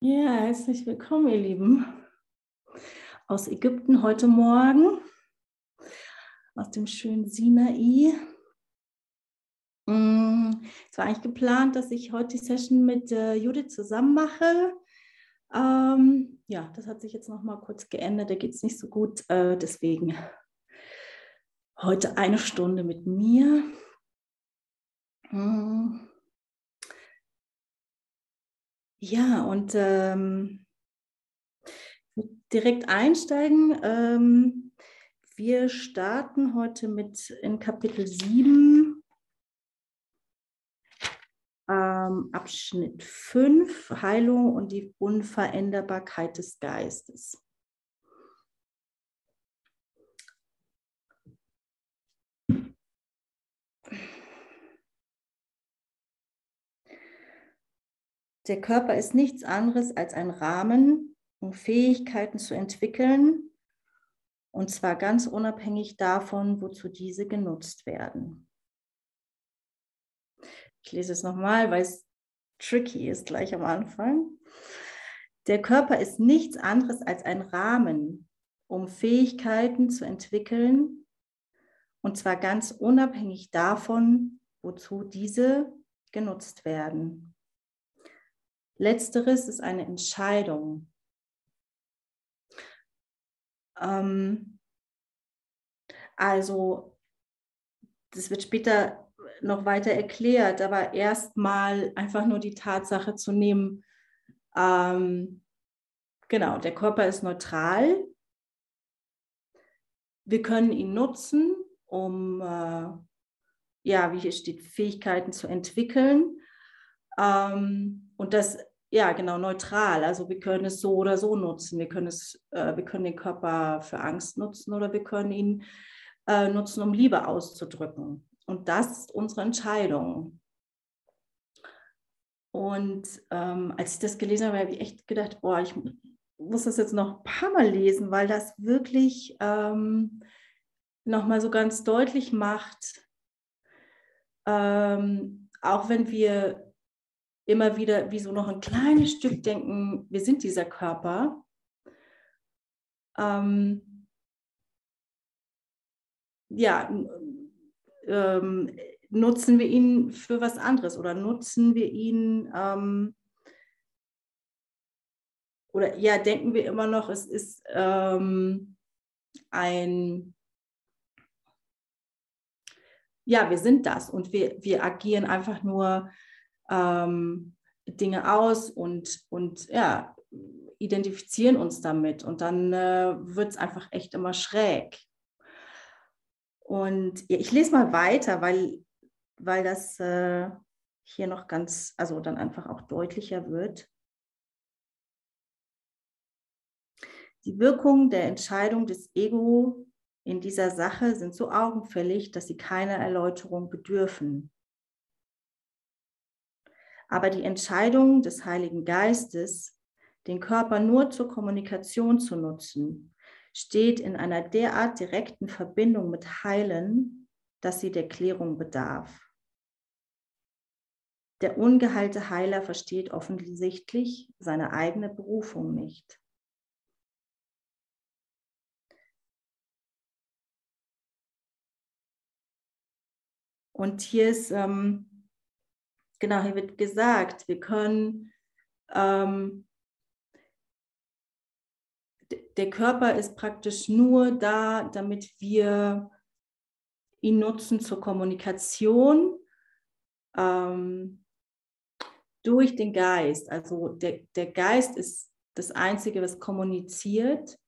Ja, herzlich willkommen, ihr Lieben. Aus Ägypten heute Morgen, aus dem schönen Sinai. Mm, es war eigentlich geplant, dass ich heute die Session mit äh, Judith zusammen mache. Ähm, ja, das hat sich jetzt noch mal kurz geändert. Da geht es nicht so gut. Äh, deswegen heute eine Stunde mit mir. Mm. Ja, und ähm, direkt einsteigen. Ähm, wir starten heute mit in Kapitel 7, ähm, Abschnitt 5, Heilung und die Unveränderbarkeit des Geistes. Der Körper ist nichts anderes als ein Rahmen, um Fähigkeiten zu entwickeln, und zwar ganz unabhängig davon, wozu diese genutzt werden. Ich lese es nochmal, weil es tricky ist gleich am Anfang. Der Körper ist nichts anderes als ein Rahmen, um Fähigkeiten zu entwickeln, und zwar ganz unabhängig davon, wozu diese genutzt werden. Letzteres ist eine Entscheidung. Ähm, also, das wird später noch weiter erklärt, aber erstmal einfach nur die Tatsache zu nehmen, ähm, genau, der Körper ist neutral. Wir können ihn nutzen, um, äh, ja, wie hier steht, Fähigkeiten zu entwickeln. Ähm, und das ja, genau, neutral. Also wir können es so oder so nutzen. Wir können, es, äh, wir können den Körper für Angst nutzen oder wir können ihn äh, nutzen, um Liebe auszudrücken. Und das ist unsere Entscheidung. Und ähm, als ich das gelesen habe, habe ich echt gedacht, boah, ich muss das jetzt noch ein paar Mal lesen, weil das wirklich ähm, nochmal so ganz deutlich macht, ähm, auch wenn wir immer wieder wie so noch ein kleines Stück denken, wir sind dieser Körper. Ähm, ja, ähm, nutzen wir ihn für was anderes oder nutzen wir ihn ähm, oder ja, denken wir immer noch, es ist ähm, ein, ja, wir sind das und wir, wir agieren einfach nur ähm, Dinge aus und, und ja, identifizieren uns damit. Und dann äh, wird es einfach echt immer schräg. Und ja, ich lese mal weiter, weil, weil das äh, hier noch ganz, also dann einfach auch deutlicher wird. Die Wirkungen der Entscheidung des Ego in dieser Sache sind so augenfällig, dass sie keiner Erläuterung bedürfen. Aber die Entscheidung des Heiligen Geistes, den Körper nur zur Kommunikation zu nutzen, steht in einer derart direkten Verbindung mit Heilen, dass sie der Klärung bedarf. Der ungeheilte Heiler versteht offensichtlich seine eigene Berufung nicht. Und hier ist ähm, genau, hier wird gesagt, wir können, ähm, der Körper ist praktisch nur da, damit wir ihn nutzen zur Kommunikation ähm, durch den Geist. Also der, der Geist ist das Einzige, was kommuniziert.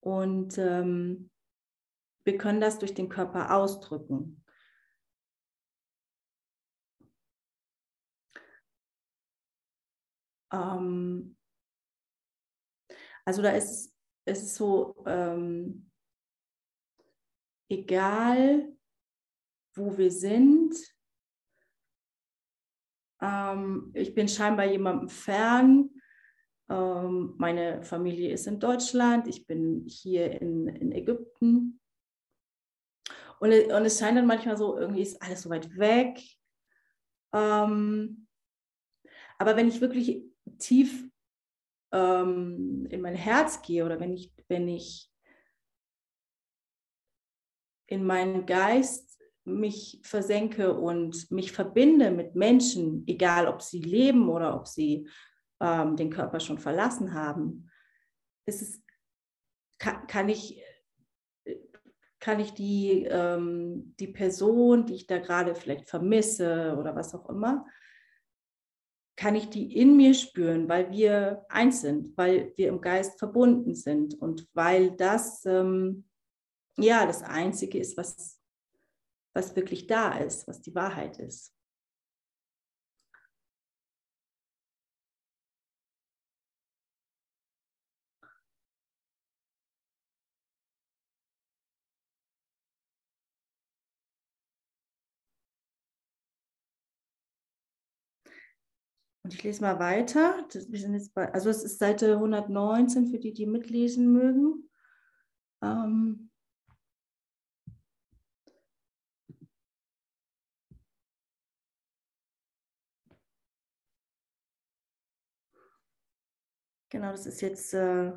Und ähm, wir können das durch den Körper ausdrücken. Ähm, also da ist es so, ähm, egal wo wir sind, ähm, ich bin scheinbar jemandem fern. Ähm, meine Familie ist in Deutschland, ich bin hier in, in Ägypten. Und, und es scheint dann manchmal so, irgendwie ist alles so weit weg. Ähm, aber wenn ich wirklich tief ähm, in mein Herz gehe oder wenn ich, wenn ich in meinen Geist mich versenke und mich verbinde mit Menschen, egal ob sie leben oder ob sie ähm, den Körper schon verlassen haben, ist es, kann, kann ich kann ich die, ähm, die Person, die ich da gerade vielleicht vermisse oder was auch immer, kann ich die in mir spüren, weil wir eins sind, weil wir im Geist verbunden sind und weil das ähm, ja das Einzige ist, was, was wirklich da ist, was die Wahrheit ist. Und ich lese mal weiter. Wir sind jetzt bei, also es ist Seite 119 für die, die mitlesen mögen. Ähm, genau, das ist jetzt äh,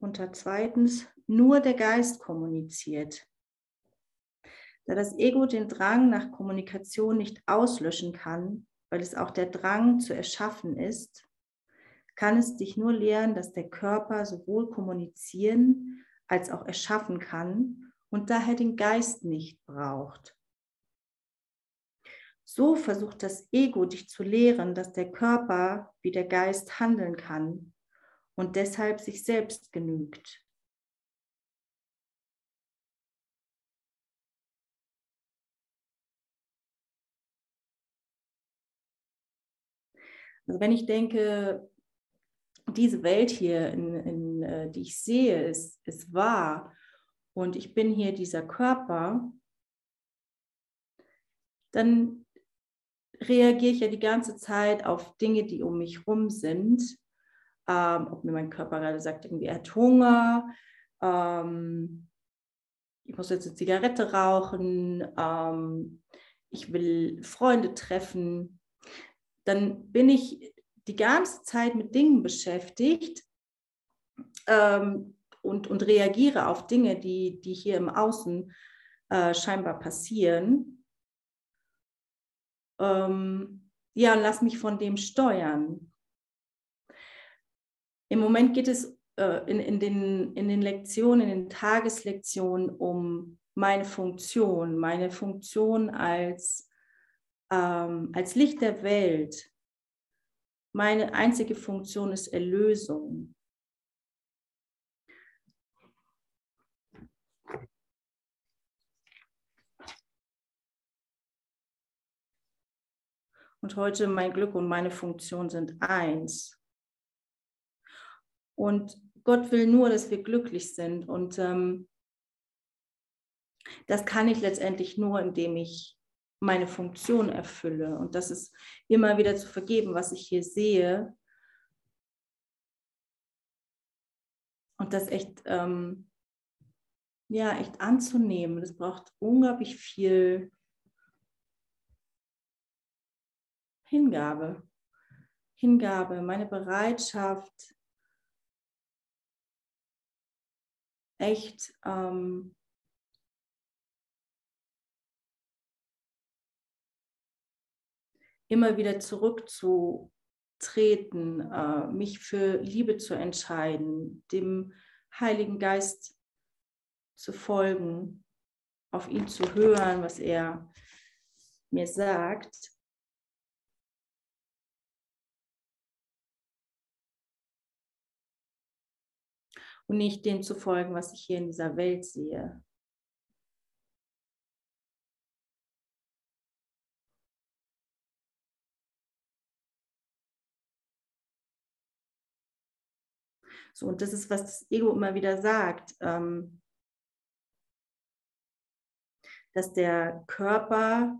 unter zweitens, nur der Geist kommuniziert. Da das Ego den Drang nach Kommunikation nicht auslöschen kann, weil es auch der Drang zu erschaffen ist, kann es dich nur lehren, dass der Körper sowohl kommunizieren als auch erschaffen kann und daher den Geist nicht braucht. So versucht das Ego dich zu lehren, dass der Körper wie der Geist handeln kann und deshalb sich selbst genügt. Also wenn ich denke, diese Welt hier, in, in, äh, die ich sehe, ist, ist wahr und ich bin hier dieser Körper, dann reagiere ich ja die ganze Zeit auf Dinge, die um mich rum sind. Ähm, ob mir mein Körper gerade sagt, irgendwie er hat Hunger, ähm, ich muss jetzt eine Zigarette rauchen, ähm, ich will Freunde treffen dann bin ich die ganze Zeit mit Dingen beschäftigt ähm, und, und reagiere auf Dinge, die, die hier im Außen äh, scheinbar passieren. Ähm, ja, lass mich von dem steuern. Im Moment geht es äh, in, in, den, in den Lektionen, in den Tageslektionen um meine Funktion, meine Funktion als ähm, als Licht der Welt, meine einzige Funktion ist Erlösung. Und heute mein Glück und meine Funktion sind eins. Und Gott will nur, dass wir glücklich sind. Und ähm, das kann ich letztendlich nur, indem ich meine Funktion erfülle. Und das ist immer wieder zu vergeben, was ich hier sehe. Und das echt, ähm, ja, echt anzunehmen. Das braucht unglaublich viel Hingabe. Hingabe, meine Bereitschaft, echt ähm, immer wieder zurückzutreten, äh, mich für Liebe zu entscheiden, dem Heiligen Geist zu folgen, auf ihn zu hören, was er mir sagt. Und nicht dem zu folgen, was ich hier in dieser Welt sehe. So, und das ist, was das Ego immer wieder sagt, ähm, dass der Körper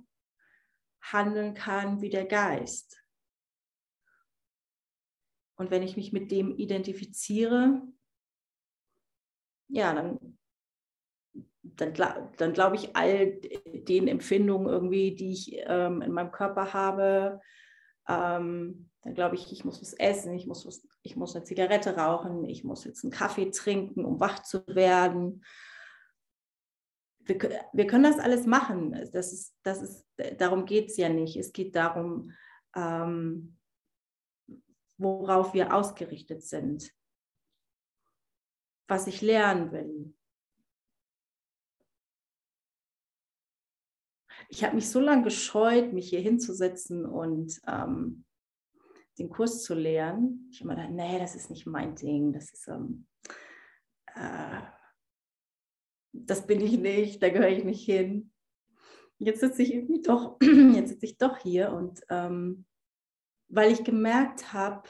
handeln kann wie der Geist. Und wenn ich mich mit dem identifiziere, ja, dann, dann, dann glaube ich all den Empfindungen irgendwie, die ich ähm, in meinem Körper habe, ähm, dann glaube ich, ich muss was essen, ich muss, was, ich muss eine Zigarette rauchen, ich muss jetzt einen Kaffee trinken, um wach zu werden. Wir, wir können das alles machen. Das ist, das ist, darum geht es ja nicht. Es geht darum, ähm, worauf wir ausgerichtet sind, was ich lernen will. Ich habe mich so lange gescheut, mich hier hinzusetzen und ähm, den Kurs zu lehren. Ich habe immer gedacht, nee, das ist nicht mein Ding, das ist, ähm, äh, das bin ich nicht, da gehöre ich nicht hin. Jetzt sitze ich irgendwie doch, jetzt sitze ich doch hier und ähm, weil ich gemerkt habe,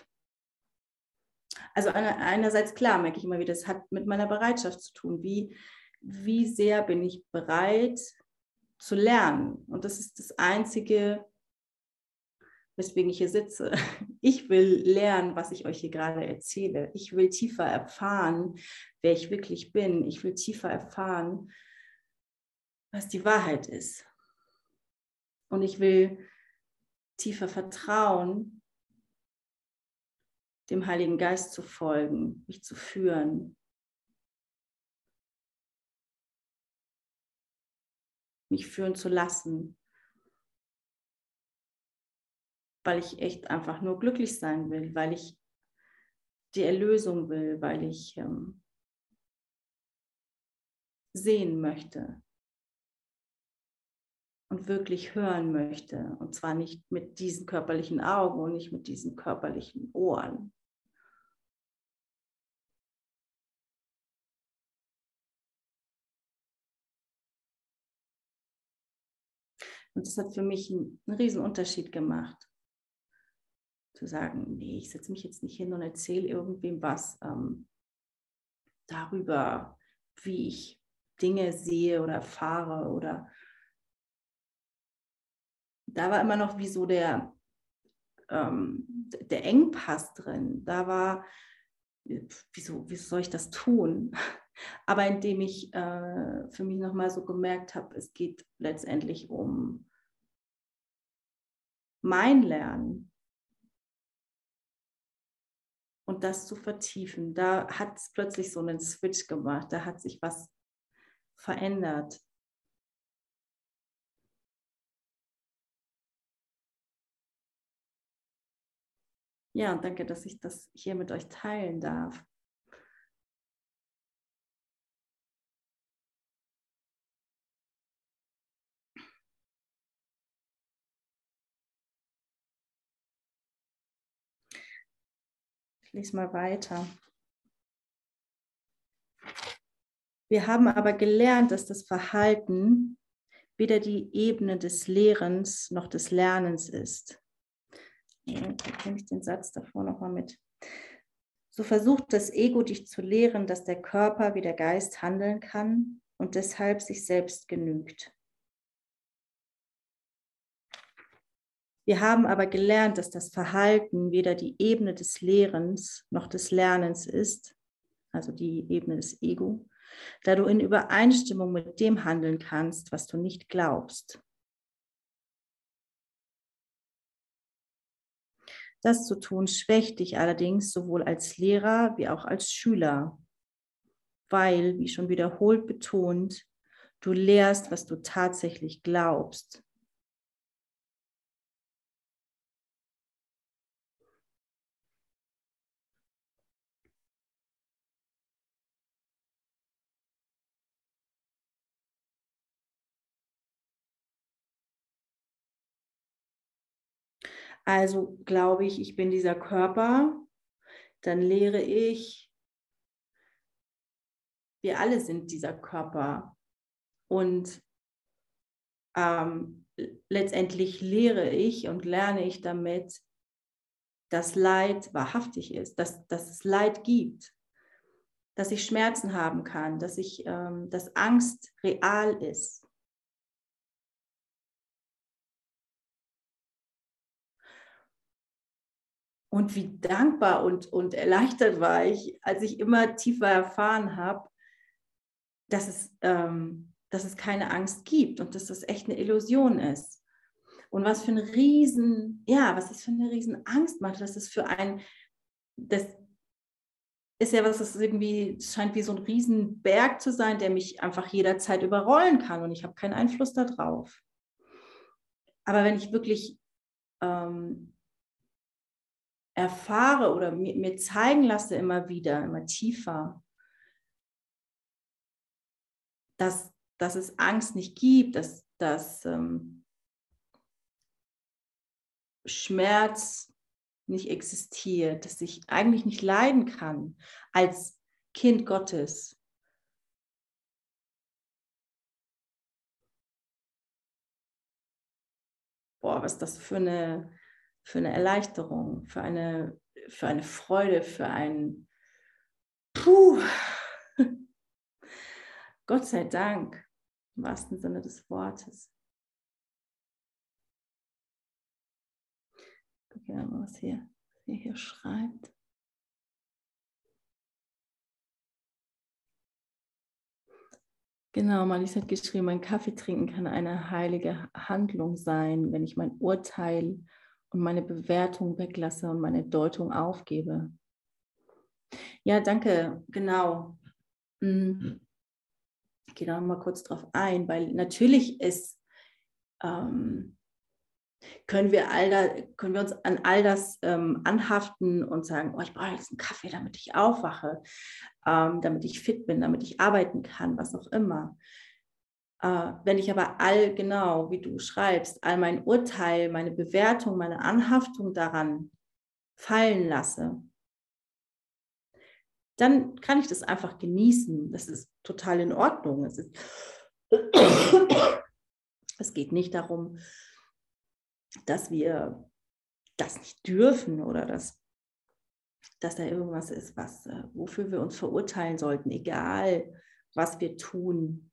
also einerseits klar merke ich immer wieder, das hat mit meiner Bereitschaft zu tun. Wie, wie sehr bin ich bereit zu lernen? Und das ist das Einzige, weswegen ich hier sitze. Ich will lernen, was ich euch hier gerade erzähle. Ich will tiefer erfahren, wer ich wirklich bin. Ich will tiefer erfahren, was die Wahrheit ist. Und ich will tiefer vertrauen, dem Heiligen Geist zu folgen, mich zu führen. Mich führen zu lassen, weil ich echt einfach nur glücklich sein will, weil ich die Erlösung will, weil ich ähm, sehen möchte und wirklich hören möchte. Und zwar nicht mit diesen körperlichen Augen und nicht mit diesen körperlichen Ohren. Und das hat für mich einen, einen Unterschied gemacht. Zu sagen, nee, ich setze mich jetzt nicht hin und erzähle irgendwem was ähm, darüber, wie ich Dinge sehe oder erfahre oder da war immer noch wie so der, ähm, der Engpass drin. Da war, wieso, wieso soll ich das tun? Aber indem ich äh, für mich nochmal so gemerkt habe, es geht letztendlich um mein Lernen und das zu vertiefen, da hat es plötzlich so einen Switch gemacht, da hat sich was verändert. Ja, und danke, dass ich das hier mit euch teilen darf. Ich lese mal weiter. Wir haben aber gelernt, dass das Verhalten weder die Ebene des Lehrens noch des Lernens ist. Nehme ich den Satz davor nochmal mit. So versucht das Ego dich zu lehren, dass der Körper wie der Geist handeln kann und deshalb sich selbst genügt. Wir haben aber gelernt, dass das Verhalten weder die Ebene des Lehrens noch des Lernens ist, also die Ebene des Ego, da du in Übereinstimmung mit dem handeln kannst, was du nicht glaubst. Das zu tun schwächt dich allerdings sowohl als Lehrer wie auch als Schüler, weil, wie schon wiederholt betont, du lehrst, was du tatsächlich glaubst. Also glaube ich, ich bin dieser Körper, dann lehre ich, wir alle sind dieser Körper. Und ähm, letztendlich lehre ich und lerne ich damit, dass Leid wahrhaftig ist, dass, dass es Leid gibt, dass ich Schmerzen haben kann, dass, ich, ähm, dass Angst real ist. Und wie dankbar und, und erleichtert war ich, als ich immer tiefer erfahren habe, dass es, ähm, dass es keine Angst gibt und dass das echt eine Illusion ist. Und was für eine riesen, ja, was das für eine riesen Angst macht, dass es für ein, das ist ja was, das irgendwie scheint wie so ein Riesenberg zu sein, der mich einfach jederzeit überrollen kann und ich habe keinen Einfluss darauf. Aber wenn ich wirklich ähm, erfahre oder mir, mir zeigen lasse immer wieder, immer tiefer, dass, dass es Angst nicht gibt, dass, dass ähm, Schmerz nicht existiert, dass ich eigentlich nicht leiden kann als Kind Gottes. Boah, was ist das für eine, für eine Erleichterung, für eine, für eine Freude, für ein Puh. Gott sei Dank, im wahrsten Sinne des Wortes. Guck ja mal, was hier, hier, hier schreibt. Genau, Marlies hat geschrieben, mein Kaffee trinken kann eine heilige Handlung sein, wenn ich mein Urteil und meine Bewertung weglasse und meine Deutung aufgebe. Ja, danke, genau. Mhm. Ich gehe da mal kurz drauf ein, weil natürlich ist, ähm, können wir, all da, können wir uns an all das ähm, anhaften und sagen, oh, ich brauche jetzt einen Kaffee, damit ich aufwache, ähm, damit ich fit bin, damit ich arbeiten kann, was auch immer. Äh, wenn ich aber all genau, wie du schreibst, all mein Urteil, meine Bewertung, meine Anhaftung daran fallen lasse, dann kann ich das einfach genießen. Das ist total in Ordnung. Es, ist es geht nicht darum, dass wir das nicht dürfen oder dass, dass da irgendwas ist, was, äh, wofür wir uns verurteilen sollten, egal was wir tun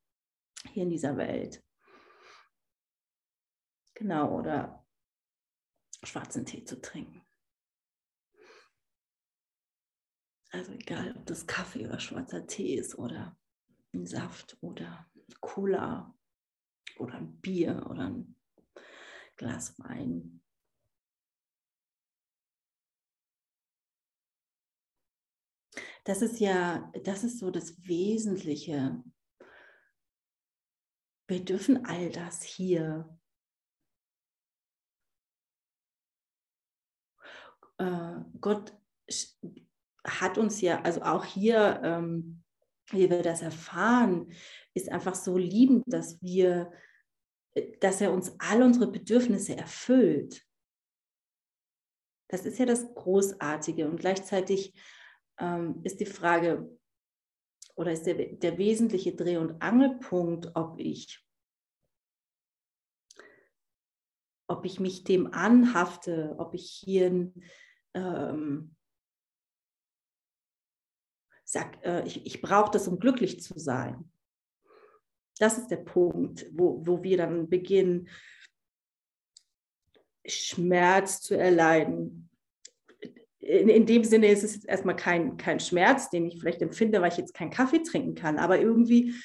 hier in dieser Welt. Genau, oder schwarzen Tee zu trinken. Also egal, ob das Kaffee oder schwarzer Tee ist oder ein Saft oder Cola oder ein Bier oder ein Glas Wein. Das ist ja, das ist so das Wesentliche. Wir dürfen all das hier. Äh, Gott hat uns ja, also auch hier, ähm, wie wir das erfahren, ist einfach so liebend, dass wir, dass er uns all unsere Bedürfnisse erfüllt. Das ist ja das Großartige. Und gleichzeitig ähm, ist die Frage, oder ist der, der wesentliche Dreh- und Angelpunkt, ob ich, ob ich mich dem anhafte, ob ich hier ähm, sag, äh, ich, ich brauche das, um glücklich zu sein. Das ist der Punkt, wo, wo wir dann beginnen, Schmerz zu erleiden. In, in dem Sinne ist es jetzt erstmal kein, kein Schmerz, den ich vielleicht empfinde, weil ich jetzt keinen Kaffee trinken kann. Aber irgendwie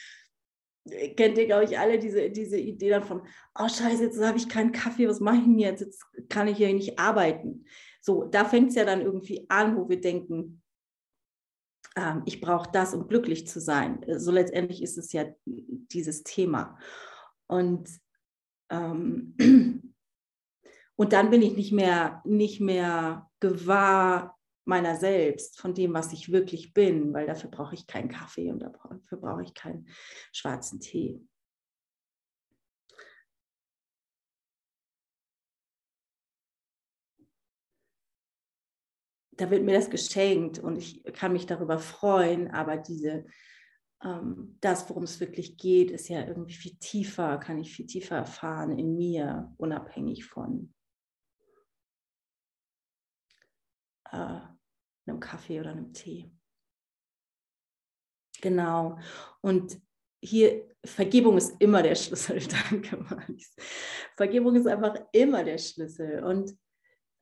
kennt ihr, glaube ich, alle diese, diese Idee dann von, oh scheiße, jetzt habe ich keinen Kaffee, was mache ich denn jetzt? Jetzt kann ich hier nicht arbeiten. So, da fängt es ja dann irgendwie an, wo wir denken, ähm, ich brauche das, um glücklich zu sein. So letztendlich ist es ja dieses Thema. Und, ähm, und dann bin ich nicht mehr, nicht mehr gewahr meiner selbst, von dem, was ich wirklich bin, weil dafür brauche ich keinen Kaffee und dafür brauche ich keinen schwarzen Tee. da wird mir das geschenkt und ich kann mich darüber freuen, aber diese, ähm, das, worum es wirklich geht, ist ja irgendwie viel tiefer, kann ich viel tiefer erfahren in mir, unabhängig von äh, einem Kaffee oder einem Tee. Genau. Und hier, Vergebung ist immer der Schlüssel. Danke, Maris. Vergebung ist einfach immer der Schlüssel. Und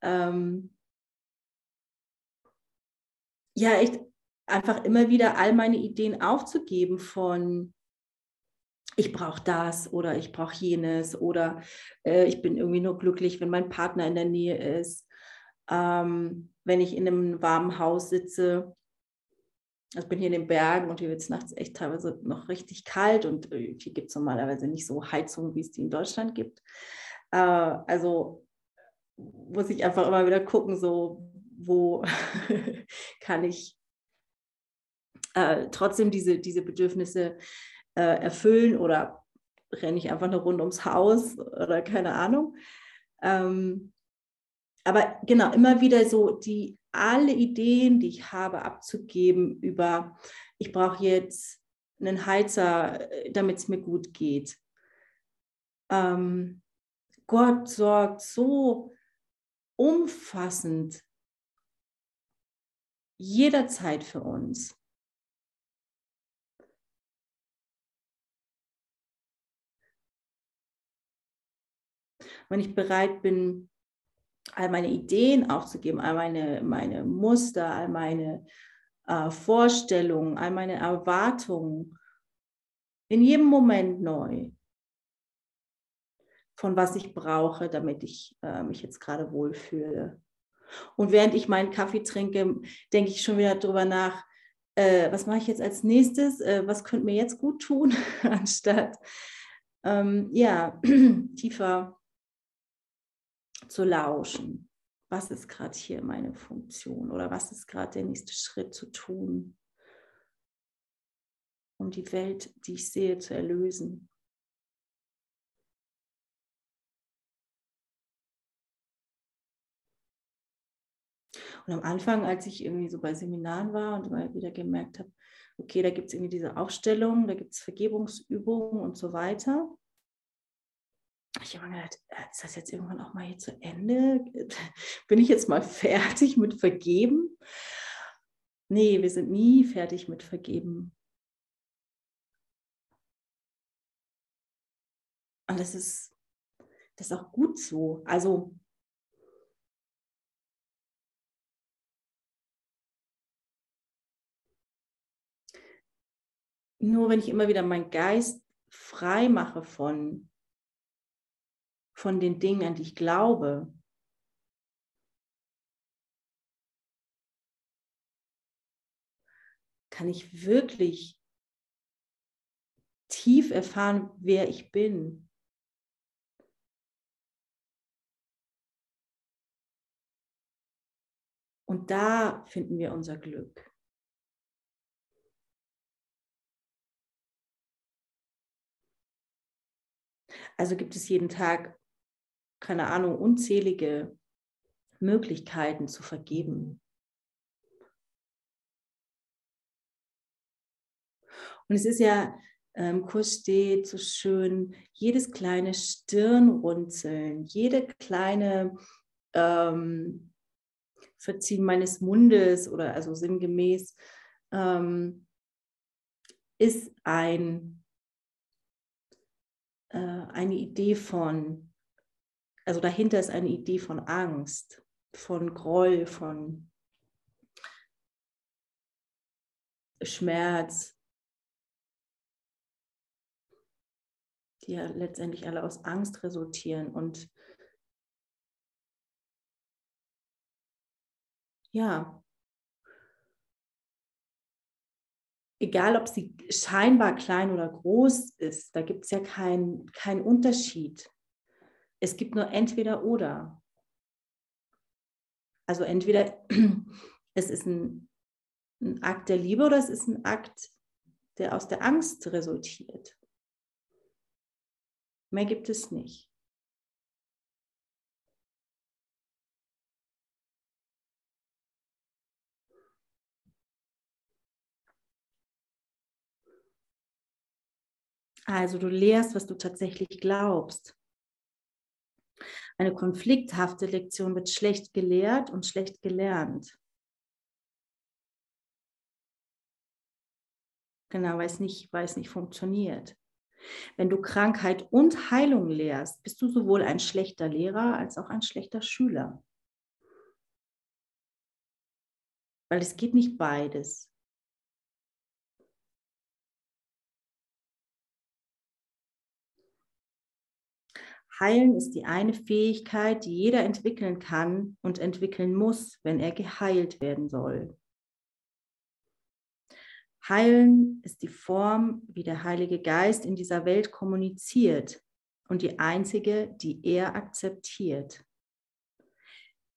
ähm, ja, echt einfach immer wieder all meine Ideen aufzugeben von, ich brauche das oder ich brauche jenes oder äh, ich bin irgendwie nur glücklich, wenn mein Partner in der Nähe ist, ähm, wenn ich in einem warmen Haus sitze. Ich bin hier in den Bergen und hier wird es nachts echt teilweise noch richtig kalt und äh, hier gibt es normalerweise nicht so Heizungen, wie es die in Deutschland gibt. Äh, also muss ich einfach immer wieder gucken, so wo kann ich äh, trotzdem diese, diese Bedürfnisse äh, erfüllen oder renne ich einfach eine Runde ums Haus oder keine Ahnung. Ähm, aber genau, immer wieder so die alle Ideen, die ich habe, abzugeben über, ich brauche jetzt einen Heizer, äh, damit es mir gut geht. Ähm, Gott sorgt so umfassend jederzeit für uns. Wenn ich bereit bin, all meine Ideen aufzugeben, all meine, meine Muster, all meine äh, Vorstellungen, all meine Erwartungen, in jedem Moment neu, von was ich brauche, damit ich äh, mich jetzt gerade wohlfühle. Und während ich meinen Kaffee trinke, denke ich schon wieder darüber nach, äh, was mache ich jetzt als nächstes, äh, was könnte mir jetzt gut tun, anstatt ähm, ja, tiefer zu lauschen. Was ist gerade hier meine Funktion oder was ist gerade der nächste Schritt zu tun, um die Welt, die ich sehe, zu erlösen. Und am Anfang, als ich irgendwie so bei Seminaren war und immer wieder gemerkt habe, okay, da gibt es irgendwie diese Aufstellung, da gibt es Vergebungsübungen und so weiter. Ich habe mir gedacht, äh, ist das jetzt irgendwann auch mal hier zu Ende? Bin ich jetzt mal fertig mit Vergeben? Nee, wir sind nie fertig mit Vergeben. Und das ist, das ist auch gut so. Also nur wenn ich immer wieder meinen Geist frei mache von, von den Dingen, an die ich glaube, kann ich wirklich tief erfahren, wer ich bin. Und da finden wir unser Glück. Also gibt es jeden Tag, keine Ahnung, unzählige Möglichkeiten zu vergeben. Und es ist ja, im ähm, Kurs steht so schön, jedes kleine Stirnrunzeln, jede kleine ähm, Verziehen meines Mundes oder also sinngemäß ähm, ist ein äh, eine Idee von, also dahinter ist eine Idee von Angst, von Groll, von Schmerz, die ja letztendlich alle aus Angst resultieren. Und ja, egal ob sie scheinbar klein oder groß ist, da gibt es ja keinen kein Unterschied. Es gibt nur entweder oder. Also entweder es ist ein, ein Akt der Liebe oder es ist ein Akt, der aus der Angst resultiert. Mehr gibt es nicht. Also du lehrst, was du tatsächlich glaubst. Eine konflikthafte Lektion wird schlecht gelehrt und schlecht gelernt. Genau, weil es nicht, weil es nicht funktioniert. Wenn du Krankheit und Heilung lehrst, bist du sowohl ein schlechter Lehrer als auch ein schlechter Schüler. Weil es geht nicht beides. Heilen ist die eine Fähigkeit, die jeder entwickeln kann und entwickeln muss, wenn er geheilt werden soll. Heilen ist die Form, wie der Heilige Geist in dieser Welt kommuniziert und die einzige, die er akzeptiert.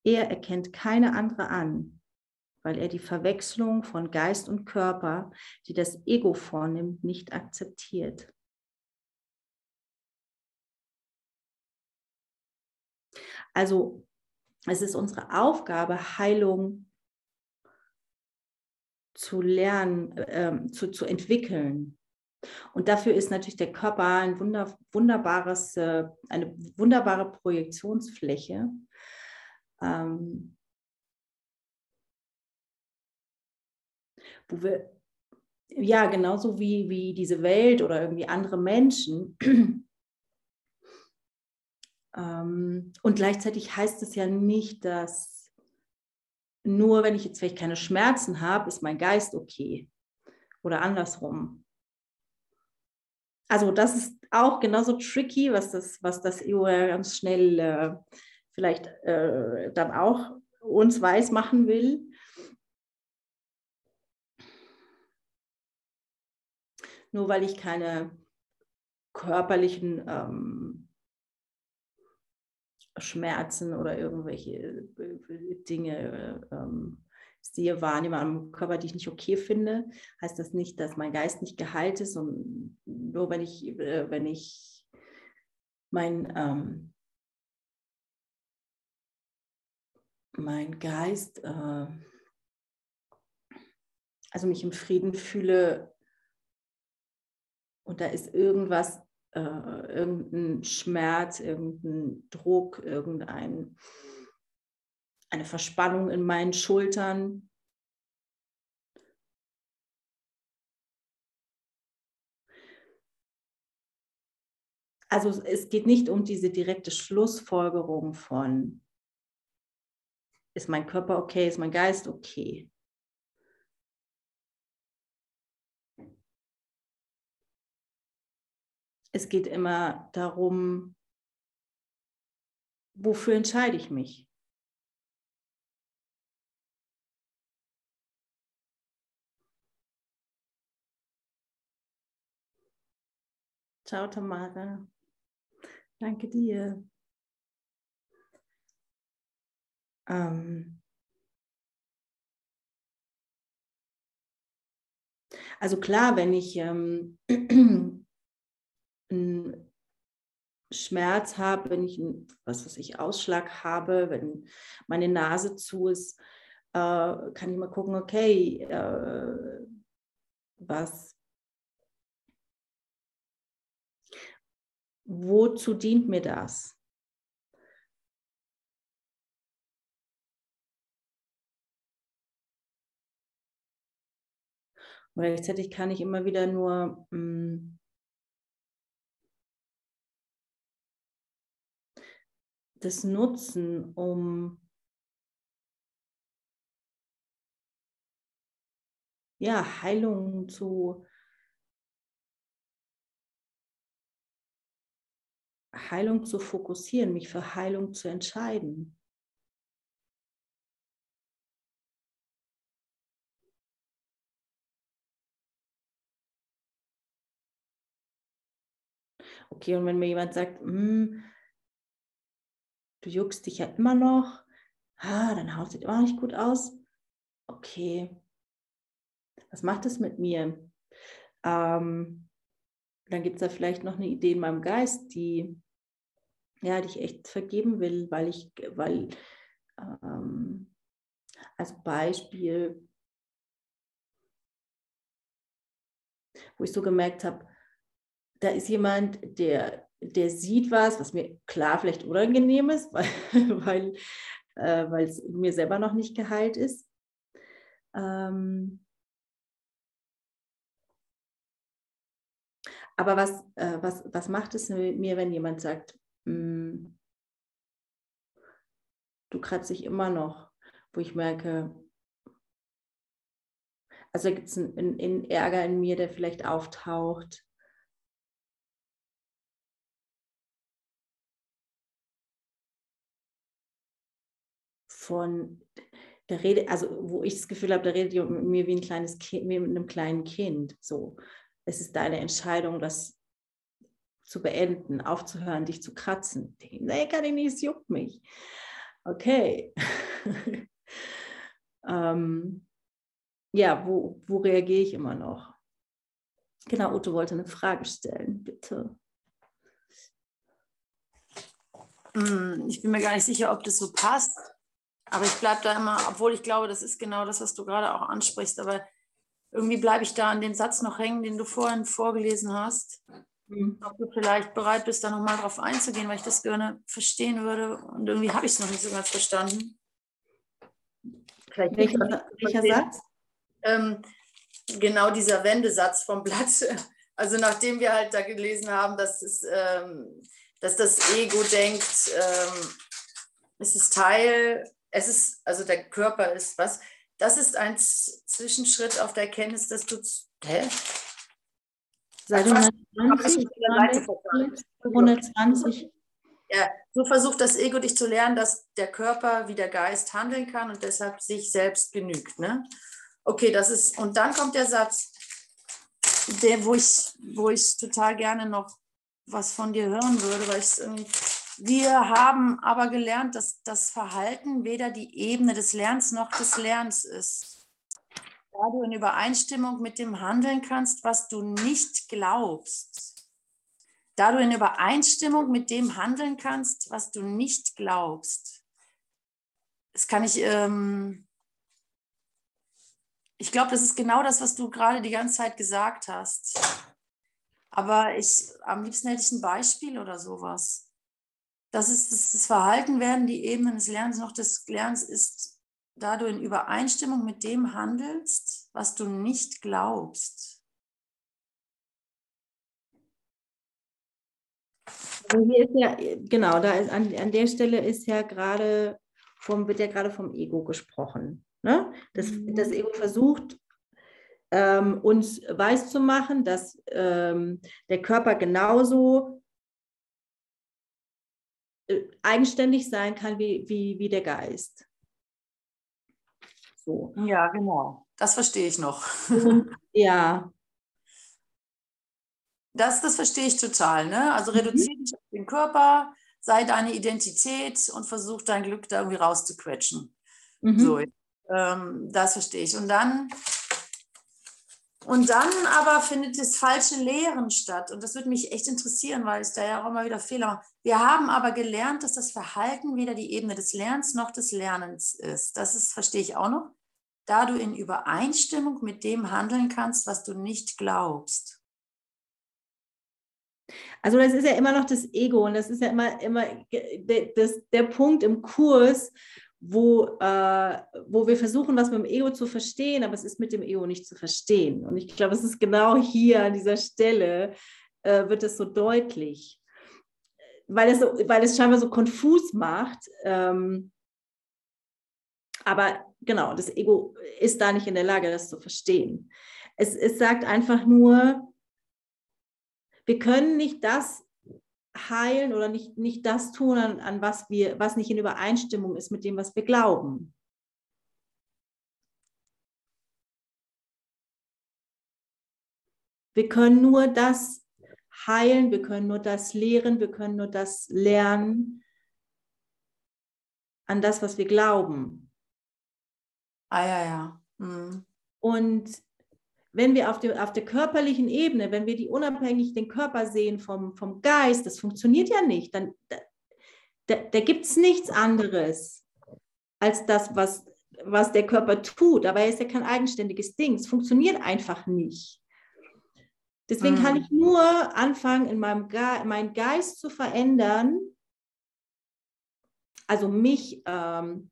Er erkennt keine andere an, weil er die Verwechslung von Geist und Körper, die das Ego vornimmt, nicht akzeptiert. Also es ist unsere Aufgabe, Heilung zu lernen, äh, zu, zu entwickeln. Und dafür ist natürlich der Körper ein wunder, wunderbares, äh, eine wunderbare Projektionsfläche. Ähm, wo wir, ja, genauso wie, wie diese Welt oder irgendwie andere Menschen und gleichzeitig heißt es ja nicht, dass nur wenn ich jetzt vielleicht keine Schmerzen habe, ist mein Geist okay. Oder andersrum. Also das ist auch genauso tricky, was das, was das Ego ganz schnell äh, vielleicht äh, dann auch uns weiß machen will. Nur weil ich keine körperlichen ähm, Schmerzen oder irgendwelche äh, Dinge ähm, sehe, wahrnehme am Körper, die ich nicht okay finde, heißt das nicht, dass mein Geist nicht geheilt ist. Und nur wenn ich, äh, wenn ich mein, ähm, mein Geist, äh, also mich im Frieden fühle und da ist irgendwas äh, irgendein Schmerz, irgendein Druck, irgendeine Verspannung in meinen Schultern. Also es geht nicht um diese direkte Schlussfolgerung von, ist mein Körper okay, ist mein Geist okay, es geht immer darum, wofür entscheide ich mich? Ciao, Tamara. Danke dir. Ähm also klar, wenn ich ähm, einen Schmerz habe, wenn ich einen, was weiß ich, Ausschlag habe, wenn meine Nase zu ist, äh, kann ich mal gucken, okay, äh, was, wozu dient mir das? Und gleichzeitig kann ich immer wieder nur mh, das nutzen, um ja, Heilung zu Heilung zu fokussieren, mich für Heilung zu entscheiden. Okay, und wenn mir jemand sagt, hm, du juckst dich ja immer noch, ah, deine Haut sieht immer noch nicht gut aus. Okay, was macht es mit mir? Ähm, dann gibt es da vielleicht noch eine Idee in meinem Geist, die, ja, die ich echt vergeben will, weil ich, weil, ähm, als Beispiel, wo ich so gemerkt habe, da ist jemand, der der sieht was, was mir klar vielleicht unangenehm ist, weil, weil äh, es mir selber noch nicht geheilt ist. Ähm aber was, äh, was, was macht es mit mir, wenn jemand sagt, hm, du kratzt dich immer noch, wo ich merke, also gibt es einen, einen Ärger in mir, der vielleicht auftaucht von, der Rede, also wo ich das Gefühl habe, da redet ihr mit mir wie ein kleines Kind, wie mit einem kleinen Kind. So, es ist deine Entscheidung, das zu beenden, aufzuhören, dich zu kratzen. Nee, kann ich nicht, es juckt mich. Okay. ähm, ja, wo, wo reagiere ich immer noch? Genau, Otto wollte eine Frage stellen, bitte. Hm, ich bin mir gar nicht sicher, ob das so passt. Aber ich bleibe da immer, obwohl ich glaube, das ist genau das, was du gerade auch ansprichst. Aber irgendwie bleibe ich da an dem Satz noch hängen, den du vorhin vorgelesen hast. Mhm. Ob du vielleicht bereit bist, da nochmal drauf einzugehen, weil ich das gerne verstehen würde. Und irgendwie habe ich es noch nicht so ganz verstanden. Vielleicht welcher, welcher Satz? Ähm, genau dieser Wendesatz vom Blatt. Also nachdem wir halt da gelesen haben, dass, es, ähm, dass das Ego denkt, ähm, es ist Teil, es ist, also der Körper ist was. Das ist ein Zwischenschritt auf der Erkenntnis, dass du, hä? Seite 120, 120. Ja, so versucht das Ego dich zu lernen, dass der Körper wie der Geist handeln kann und deshalb sich selbst genügt. Ne? Okay, das ist, und dann kommt der Satz, der, wo ich, wo ich total gerne noch was von dir hören würde, weil ich irgendwie, wir haben aber gelernt, dass das Verhalten weder die Ebene des Lernens noch des Lernens ist da du in Übereinstimmung mit dem handeln kannst, was du nicht glaubst. Da du in Übereinstimmung mit dem handeln kannst, was du nicht glaubst. Das kann ich, ähm, ich glaube, das ist genau das, was du gerade die ganze Zeit gesagt hast. Aber ich, am liebsten hätte ich ein Beispiel oder sowas. Das ist das, das Verhalten werden die Ebenen des Lernens noch des Lernens ist da du in Übereinstimmung mit dem handelst, was du nicht glaubst. Also hier ist ja, genau, da ist an, an der Stelle ist ja gerade vom, wird ja gerade vom Ego gesprochen. Ne? Das, mhm. das Ego versucht, ähm, uns weiszumachen, dass ähm, der Körper genauso eigenständig sein kann wie, wie, wie der Geist. So. Ja, genau. Das verstehe ich noch. ja. Das, das verstehe ich total. Ne? Also mhm. reduziere dich auf den Körper, sei deine Identität und versuch dein Glück da irgendwie rauszuquetschen. Mhm. So, ähm, das verstehe ich. Und dann, und dann aber findet das falsche Lehren statt. Und das würde mich echt interessieren, weil es da ja auch immer wieder Fehler macht. Wir haben aber gelernt, dass das Verhalten weder die Ebene des Lernens noch des Lernens ist. Das ist, verstehe ich auch noch da du in Übereinstimmung mit dem handeln kannst, was du nicht glaubst. Also das ist ja immer noch das Ego und das ist ja immer, immer das, der Punkt im Kurs, wo, äh, wo wir versuchen, was mit dem Ego zu verstehen, aber es ist mit dem Ego nicht zu verstehen. Und ich glaube, es ist genau hier an dieser Stelle, äh, wird es so deutlich, weil es, weil es scheinbar so konfus macht. Ähm, aber genau, das Ego ist da nicht in der Lage, das zu verstehen. Es, es sagt einfach nur, wir können nicht das heilen oder nicht, nicht das tun, an, an was wir, was nicht in Übereinstimmung ist mit dem, was wir glauben. Wir können nur das heilen, wir können nur das lehren, wir können nur das lernen an das, was wir glauben. Ah ja, ja. Mhm. Und wenn wir auf, der, auf der körperlichen Ebene, wenn wir die unabhängig den Körper sehen vom, vom Geist, das funktioniert ja nicht. Dann, da da, gibt es nichts anderes als das, was, was der Körper tut. Aber er ist ja kein eigenständiges Ding. Es funktioniert einfach nicht. Deswegen mhm. kann ich nur anfangen, in meinem Ge meinen Geist zu verändern, also mich ähm,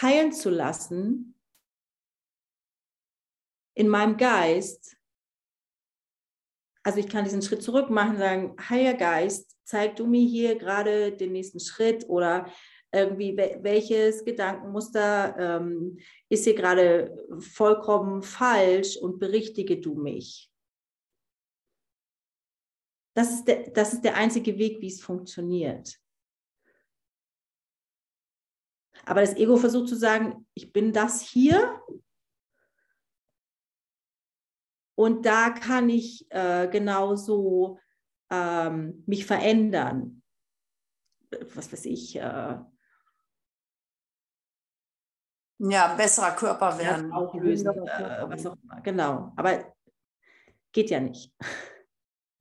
heilen zu lassen in meinem Geist, also ich kann diesen Schritt zurück machen, sagen, Heiliger Geist, zeig du mir hier gerade den nächsten Schritt oder irgendwie welches Gedankenmuster ähm, ist hier gerade vollkommen falsch und berichtige du mich. Das ist, der, das ist der einzige Weg, wie es funktioniert. Aber das Ego versucht zu sagen, ich bin das hier und da kann ich äh, genauso ähm, mich verändern. Was weiß ich. Äh, ja, besserer Körper werden. Auflösen, äh, was auch immer. Genau. Aber geht ja nicht.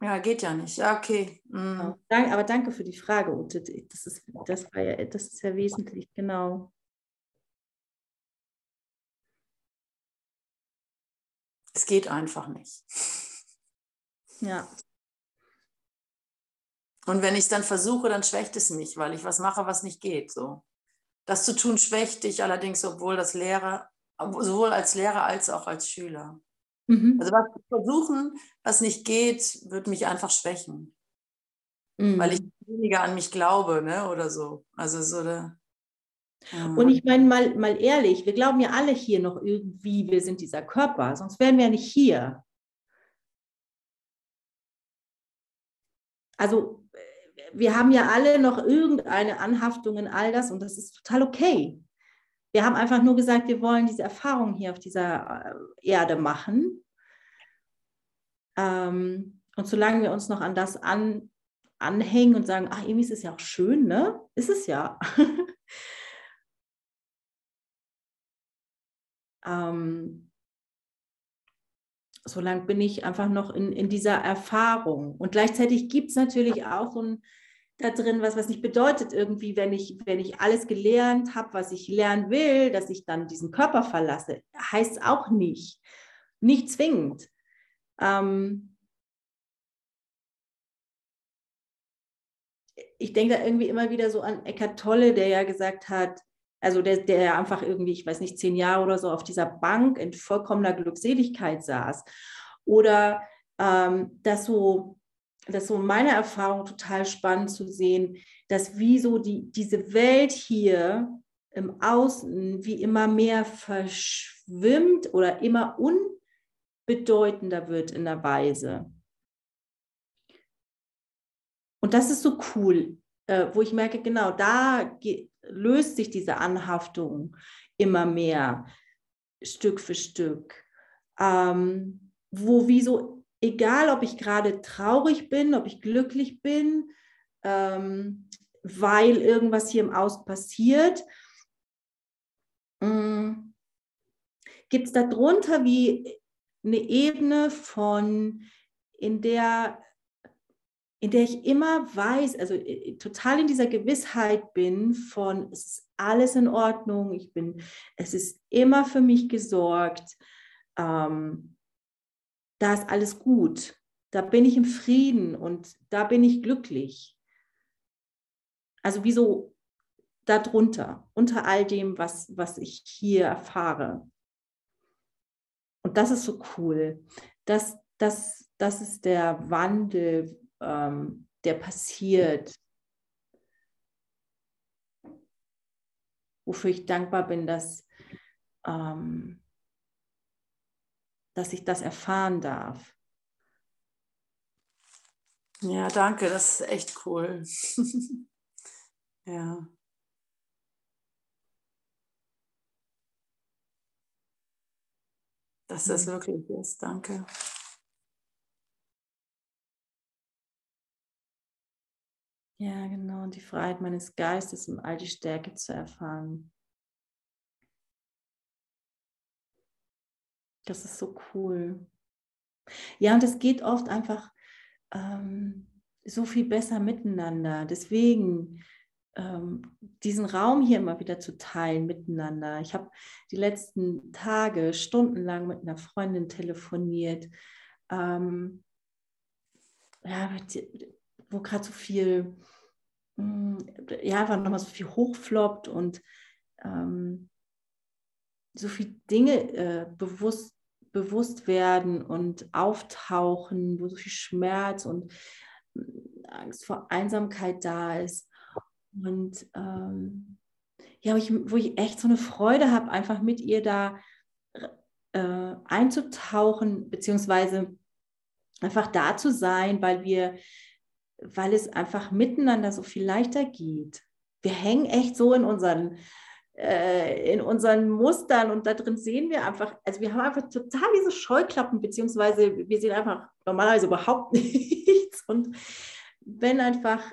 Ja, geht ja nicht. Ja, okay. Mhm. Aber danke für die Frage, Ute. Das ist, das, war ja, das ist ja wesentlich, genau. Es geht einfach nicht. Ja. Und wenn ich es dann versuche, dann schwächt es mich, weil ich was mache, was nicht geht. So. Das zu tun schwächt dich allerdings, obwohl das Lehrer, sowohl als Lehrer als auch als Schüler. Mhm. Also was versuchen, was nicht geht, wird mich einfach schwächen. Mhm. Weil ich weniger an mich glaube, ne? Oder so. Also so der, und ich meine mal, mal ehrlich, wir glauben ja alle hier noch irgendwie, wir sind dieser Körper, sonst wären wir ja nicht hier. Also wir haben ja alle noch irgendeine Anhaftung in all das und das ist total okay. Wir haben einfach nur gesagt, wir wollen diese Erfahrung hier auf dieser äh, Erde machen. Ähm, und solange wir uns noch an das an, anhängen und sagen, ach, irgendwie ist es ja auch schön, ne? Ist es ja. ähm, solange bin ich einfach noch in, in dieser Erfahrung. Und gleichzeitig gibt es natürlich auch so ein da drin, was, was nicht bedeutet irgendwie, wenn ich, wenn ich alles gelernt habe, was ich lernen will, dass ich dann diesen Körper verlasse. Heißt auch nicht. Nicht zwingend. Ähm ich denke da irgendwie immer wieder so an Eckart Tolle, der ja gesagt hat, also der, der einfach irgendwie, ich weiß nicht, zehn Jahre oder so auf dieser Bank in vollkommener Glückseligkeit saß. Oder ähm, dass so, das so meine Erfahrung total spannend zu sehen, dass wie so die, diese Welt hier im Außen wie immer mehr verschwimmt oder immer unbedeutender wird in der Weise. Und das ist so cool, äh, wo ich merke, genau, da löst sich diese Anhaftung immer mehr Stück für Stück. Ähm, wo wie so, egal ob ich gerade traurig bin, ob ich glücklich bin, ähm, weil irgendwas hier im Außen passiert, ähm, gibt es darunter wie eine Ebene von, in der in der ich immer weiß, also äh, total in dieser Gewissheit bin von, es ist alles in Ordnung, ich bin, es ist immer für mich gesorgt, ähm, da ist alles gut, da bin ich im Frieden und da bin ich glücklich. Also wie so darunter, unter all dem, was, was ich hier erfahre. Und das ist so cool. Das, das, das ist der Wandel, ähm, der passiert, wofür ich dankbar bin, dass, ähm, dass ich das erfahren darf. Ja, danke, das ist echt cool. ja. Dass das mhm. wirklich ist, danke. Ja, genau. Und die Freiheit meines Geistes, um all die Stärke zu erfahren. Das ist so cool. Ja, und es geht oft einfach ähm, so viel besser miteinander. Deswegen ähm, diesen Raum hier immer wieder zu teilen miteinander. Ich habe die letzten Tage stundenlang mit einer Freundin telefoniert. Ähm, ja, wo gerade so viel ja, einfach nochmal so viel hochfloppt und ähm, so viele Dinge äh, bewusst, bewusst werden und auftauchen, wo so viel Schmerz und mm, Angst vor Einsamkeit da ist. Und ähm, ja, wo ich, wo ich echt so eine Freude habe, einfach mit ihr da äh, einzutauchen, beziehungsweise einfach da zu sein, weil wir weil es einfach miteinander so viel leichter geht. Wir hängen echt so in unseren äh, in unseren Mustern und da drin sehen wir einfach, also wir haben einfach total diese Scheuklappen, beziehungsweise wir sehen einfach normalerweise überhaupt nichts. Und wenn einfach,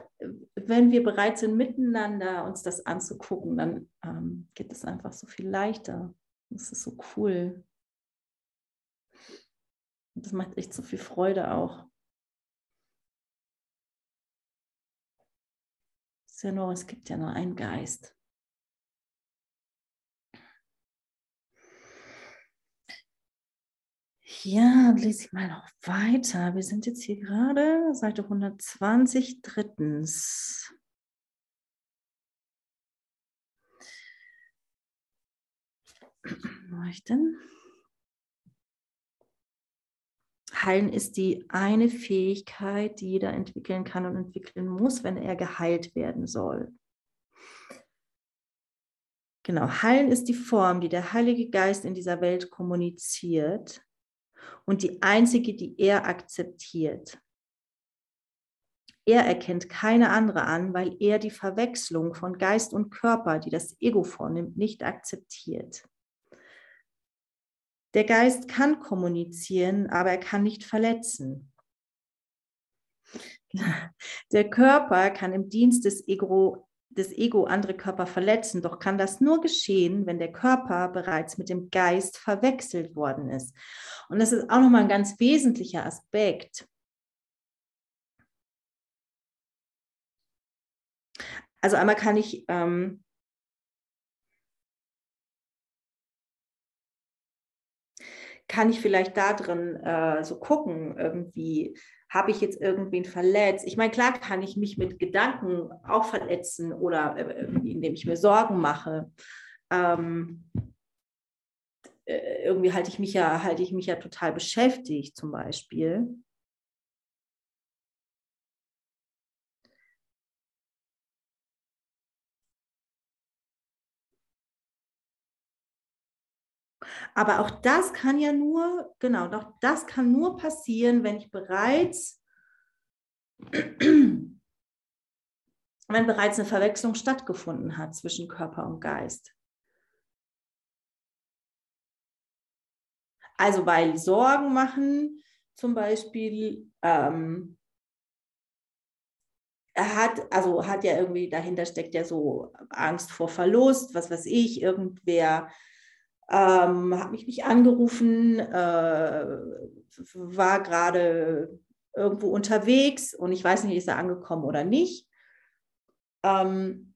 wenn wir bereit sind, miteinander uns das anzugucken, dann ähm, geht es einfach so viel leichter. Das ist so cool. Das macht echt so viel Freude auch. Ist ja nur, es gibt ja nur einen Geist. Ja, lese ich mal noch weiter. Wir sind jetzt hier gerade Seite 120, drittens. Was ich denn? Heilen ist die eine Fähigkeit, die jeder entwickeln kann und entwickeln muss, wenn er geheilt werden soll. Genau, Heilen ist die Form, die der Heilige Geist in dieser Welt kommuniziert und die einzige, die er akzeptiert. Er erkennt keine andere an, weil er die Verwechslung von Geist und Körper, die das Ego vornimmt, nicht akzeptiert. Der Geist kann kommunizieren, aber er kann nicht verletzen. Der Körper kann im Dienst des Ego, des Ego andere Körper verletzen, doch kann das nur geschehen, wenn der Körper bereits mit dem Geist verwechselt worden ist. Und das ist auch nochmal ein ganz wesentlicher Aspekt. Also einmal kann ich ähm, kann ich vielleicht da drin äh, so gucken, irgendwie, habe ich jetzt irgendwen verletzt? Ich meine, klar kann ich mich mit Gedanken auch verletzen oder äh, indem ich mir Sorgen mache. Ähm, äh, irgendwie halte ich mich ja, halte ich mich ja total beschäftigt, zum Beispiel. Aber auch das kann ja nur, genau, doch das kann nur passieren, wenn ich bereits, wenn bereits eine Verwechslung stattgefunden hat zwischen Körper und Geist. Also weil Sorgen machen zum Beispiel, ähm, hat, also hat ja irgendwie, dahinter steckt ja so Angst vor Verlust, was weiß ich, irgendwer ähm, hat mich nicht angerufen, äh, war gerade irgendwo unterwegs und ich weiß nicht, ist er angekommen oder nicht. Ähm,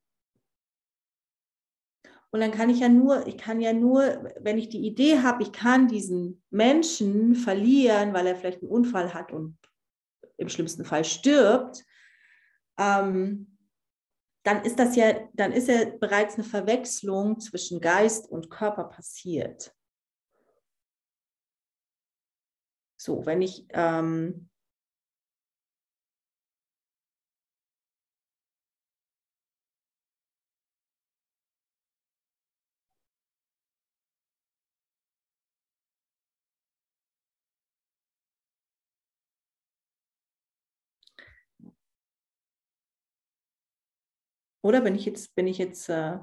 und dann kann ich ja nur, ich kann ja nur, wenn ich die Idee habe, ich kann diesen Menschen verlieren, weil er vielleicht einen Unfall hat und im schlimmsten Fall stirbt, ähm, dann ist das ja, dann ist ja bereits eine Verwechslung zwischen Geist und Körper passiert. So, wenn ich ähm, Oder bin ich jetzt, bin ich jetzt äh,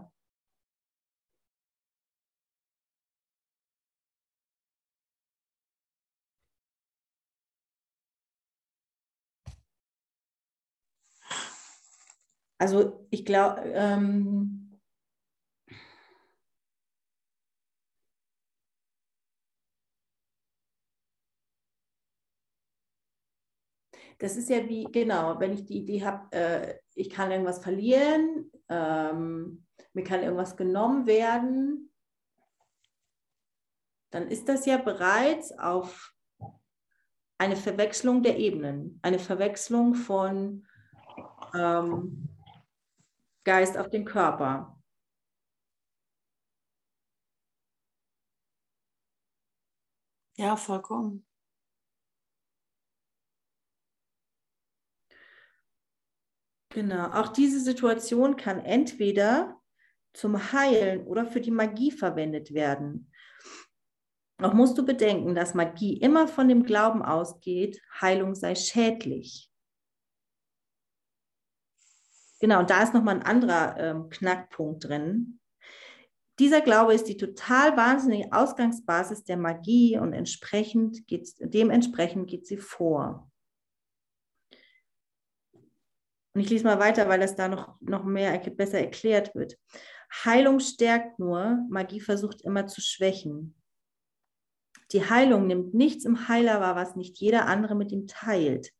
Also ich glaube, ähm, das ist ja wie, genau, wenn ich die Idee habe, äh, ich kann irgendwas verlieren, ähm, mir kann irgendwas genommen werden, dann ist das ja bereits auf eine Verwechslung der Ebenen, eine Verwechslung von ähm, Geist auf den Körper. Ja, vollkommen. Genau, auch diese Situation kann entweder zum Heilen oder für die Magie verwendet werden. Auch musst du bedenken, dass Magie immer von dem Glauben ausgeht, Heilung sei schädlich. Genau, und da ist nochmal ein anderer ähm, Knackpunkt drin. Dieser Glaube ist die total wahnsinnige Ausgangsbasis der Magie und entsprechend geht's, dementsprechend geht sie vor. Und ich lese mal weiter, weil das da noch, noch mehr besser erklärt wird. Heilung stärkt nur, Magie versucht immer zu schwächen. Die Heilung nimmt nichts im Heiler wahr, was nicht jeder andere mit ihm teilt.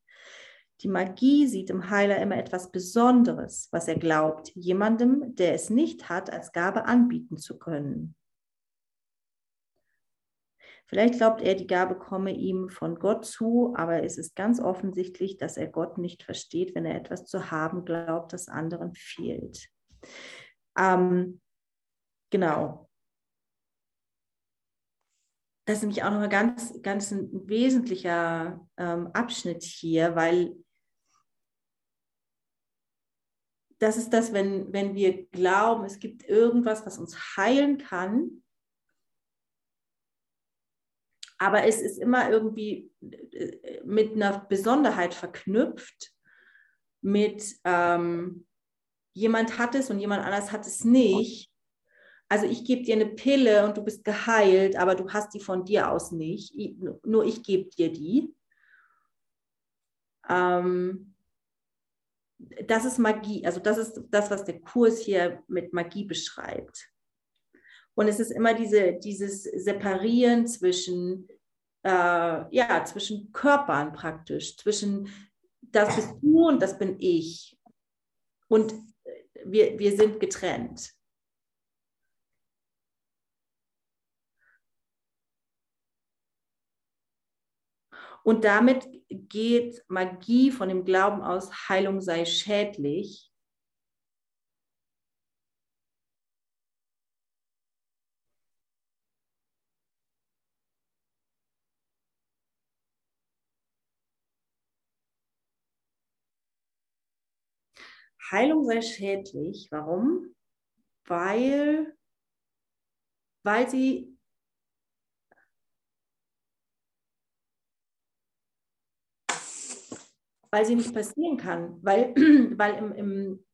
Die Magie sieht im Heiler immer etwas Besonderes, was er glaubt, jemandem, der es nicht hat, als Gabe anbieten zu können. Vielleicht glaubt er, die Gabe komme ihm von Gott zu, aber es ist ganz offensichtlich, dass er Gott nicht versteht, wenn er etwas zu haben glaubt, das anderen fehlt. Ähm, genau. Das ist nämlich auch noch ein ganz, ganz ein wesentlicher ähm, Abschnitt hier, weil das ist das, wenn, wenn wir glauben, es gibt irgendwas, was uns heilen kann, aber es ist immer irgendwie äh, mit einer Besonderheit verknüpft, mit ähm, jemand hat es und jemand anders hat es nicht. Also ich gebe dir eine Pille und du bist geheilt, aber du hast die von dir aus nicht. nur ich gebe dir die. Ähm, das ist Magie. Also das ist das, was der Kurs hier mit Magie beschreibt. Und es ist immer diese, dieses Separieren zwischen, äh, ja, zwischen Körpern praktisch, zwischen das bist du und das bin ich. Und wir, wir sind getrennt. Und damit geht Magie von dem Glauben aus, Heilung sei schädlich, Heilung sei schädlich. Warum? Weil, weil sie weil sie nicht passieren kann, weil, weil im, im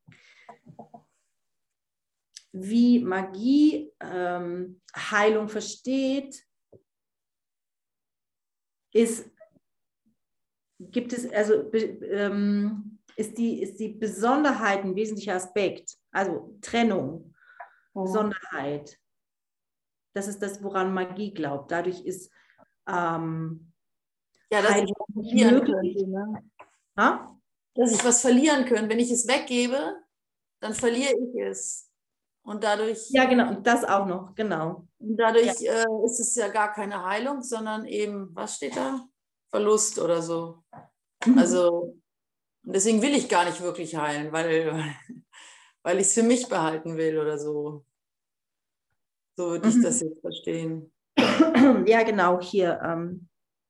wie Magie ähm, Heilung versteht, ist, gibt es, also ähm, ist, die, ist die Besonderheit ein wesentlicher Aspekt, also Trennung, oh. Besonderheit. Das ist das, woran Magie glaubt. Dadurch ist ähm, ja, dass Heilung ich möglich. Könnte, ne? Ha? Dass ich was verlieren könnte. Wenn ich es weggebe, dann verliere ich es. Und dadurch. Ja, genau, und das auch noch, genau. Dadurch ja. äh, ist es ja gar keine Heilung, sondern eben, was steht da? Verlust oder so. Mhm. Also, deswegen will ich gar nicht wirklich heilen, weil, weil ich es für mich behalten will oder so. So würde mhm. ich das jetzt verstehen. Ja, genau, hier. Ähm,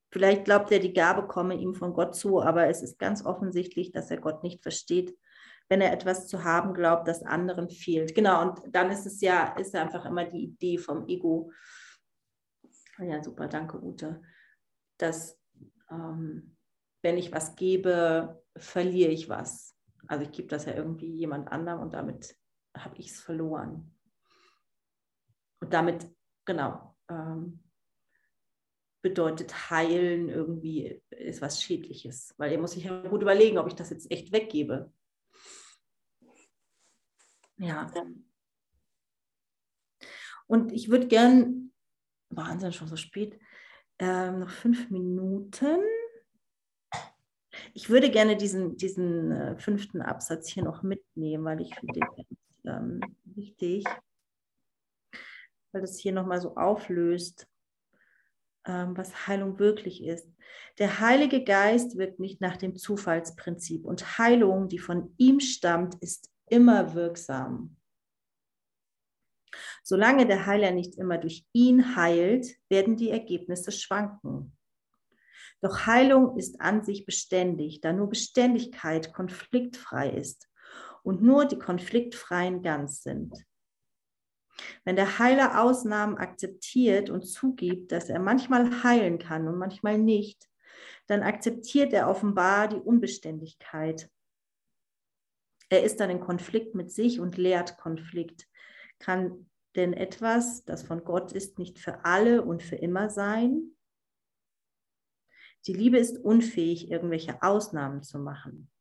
Vielleicht glaubt er, die Gabe komme ihm von Gott zu, aber es ist ganz offensichtlich, dass er Gott nicht versteht, wenn er etwas zu haben glaubt, das anderen fehlt. Genau, und dann ist es ja, ist einfach immer die Idee vom Ego. Ja, super, danke, Ute. Dass ähm, wenn ich was gebe, verliere ich was. Also ich gebe das ja irgendwie jemand anderem und damit habe ich es verloren. Und damit, genau, ähm, bedeutet heilen irgendwie ist was Schädliches. Weil ihr muss sich ja gut überlegen, ob ich das jetzt echt weggebe. Ja. Und ich würde gern, Wahnsinn, schon so spät, ähm, noch fünf Minuten. Ich würde gerne diesen, diesen äh, fünften Absatz hier noch mitnehmen, weil ich finde den ähm, wichtig, weil das hier nochmal so auflöst. Ähm, was Heilung wirklich ist. Der Heilige Geist wirkt nicht nach dem Zufallsprinzip und Heilung, die von ihm stammt, ist immer wirksam. Solange der Heiler nicht immer durch ihn heilt, werden die Ergebnisse schwanken. Doch Heilung ist an sich beständig, da nur Beständigkeit konfliktfrei ist und nur die konfliktfreien ganz sind. Wenn der Heiler Ausnahmen akzeptiert und zugibt, dass er manchmal heilen kann und manchmal nicht, dann akzeptiert er offenbar die Unbeständigkeit. Er ist dann in Konflikt mit sich und lehrt Konflikt, kann denn etwas, das von Gott ist, nicht für alle und für immer sein? Die Liebe ist unfähig, irgendwelche Ausnahmen zu machen.